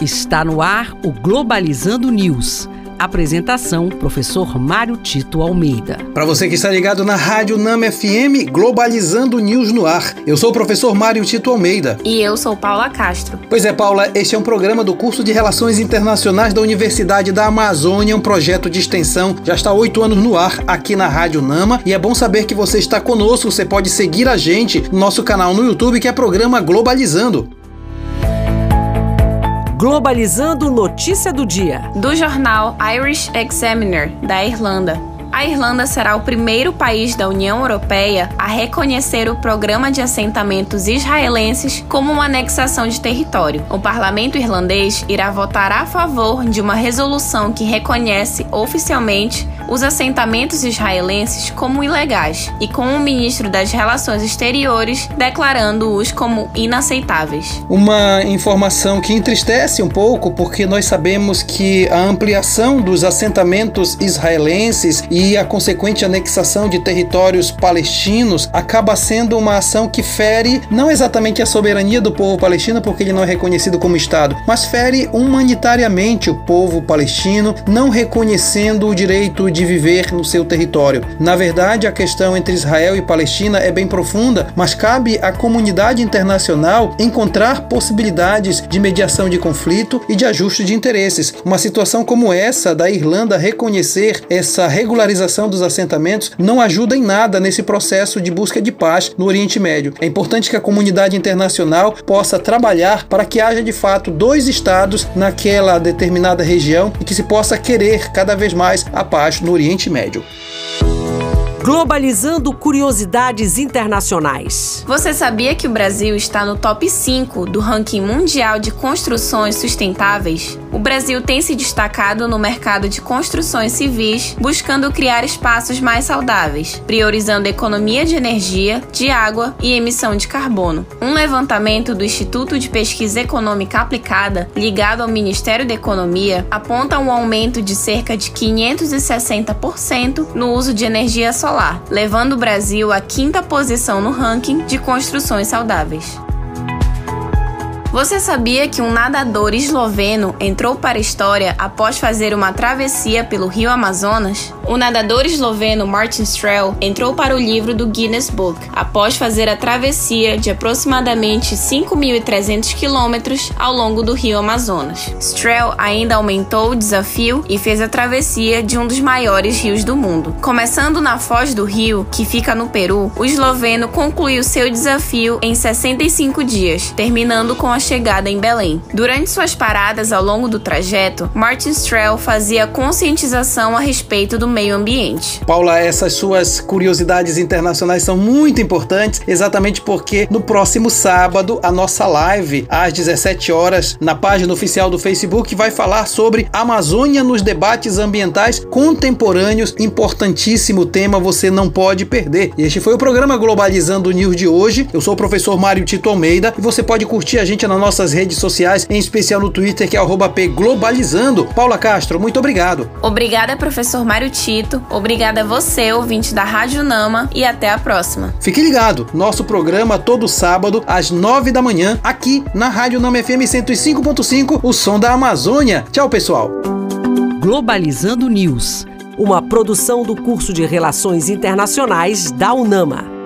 Está no ar o Globalizando News. Apresentação: Professor Mário Tito Almeida. Para você que está ligado na Rádio Nama FM, Globalizando News no ar. Eu sou o professor Mário Tito Almeida. E eu sou Paula Castro. Pois é, Paula, este é um programa do curso de Relações Internacionais da Universidade da Amazônia, um projeto de extensão. Já está há oito anos no ar aqui na Rádio Nama. E é bom saber que você está conosco. Você pode seguir a gente no nosso canal no YouTube, que é programa Globalizando. Globalizando Notícia do Dia. Do jornal Irish Examiner, da Irlanda. A Irlanda será o primeiro país da União Europeia a reconhecer o programa de assentamentos israelenses como uma anexação de território. O parlamento irlandês irá votar a favor de uma resolução que reconhece oficialmente os assentamentos israelenses como ilegais e com o ministro das Relações Exteriores declarando-os como inaceitáveis. Uma informação que entristece um pouco, porque nós sabemos que a ampliação dos assentamentos israelenses e a consequente anexação de territórios palestinos acaba sendo uma ação que fere não exatamente a soberania do povo palestino, porque ele não é reconhecido como Estado, mas fere humanitariamente o povo palestino, não reconhecendo o direito de viver no seu território. Na verdade, a questão entre Israel e Palestina é bem profunda, mas cabe à comunidade internacional encontrar possibilidades de mediação de conflito e de ajuste de interesses. Uma situação como essa da Irlanda reconhecer essa regularização dos assentamentos não ajuda em nada nesse processo de busca de paz no Oriente Médio. É importante que a comunidade internacional possa trabalhar para que haja de fato dois estados naquela determinada região e que se possa querer cada vez mais a paz no Oriente Médio. Globalizando curiosidades internacionais. Você sabia que o Brasil está no top 5 do ranking mundial de construções sustentáveis? O Brasil tem se destacado no mercado de construções civis, buscando criar espaços mais saudáveis, priorizando economia de energia, de água e emissão de carbono. Um levantamento do Instituto de Pesquisa Econômica Aplicada, ligado ao Ministério da Economia, aponta um aumento de cerca de 560% no uso de energia solar solar, levando o Brasil à quinta posição no ranking de construções saudáveis. Você sabia que um nadador esloveno entrou para a história após fazer uma travessia pelo rio Amazonas? O nadador esloveno Martin Strel entrou para o livro do Guinness Book após fazer a travessia de aproximadamente 5.300 quilômetros ao longo do rio Amazonas. Strel ainda aumentou o desafio e fez a travessia de um dos maiores rios do mundo. Começando na foz do rio, que fica no Peru, o esloveno concluiu seu desafio em 65 dias, terminando com a a chegada em Belém. Durante suas paradas ao longo do trajeto, Martin Strel fazia conscientização a respeito do meio ambiente. Paula, essas suas curiosidades internacionais são muito importantes, exatamente porque no próximo sábado a nossa live às 17 horas na página oficial do Facebook vai falar sobre Amazônia nos debates ambientais contemporâneos, importantíssimo tema, você não pode perder. Este foi o programa Globalizando News de hoje. Eu sou o professor Mário Tito Almeida e você pode curtir a gente nas nossas redes sociais, em especial no Twitter, que é @pglobalizando. Paula Castro, muito obrigado. Obrigada, professor Mário Tito. Obrigada a você, ouvinte da Rádio Nama, e até a próxima. Fique ligado, nosso programa todo sábado às nove da manhã, aqui na Rádio Nama FM 105.5, o som da Amazônia. Tchau, pessoal. Globalizando News, uma produção do curso de Relações Internacionais da UNAMA.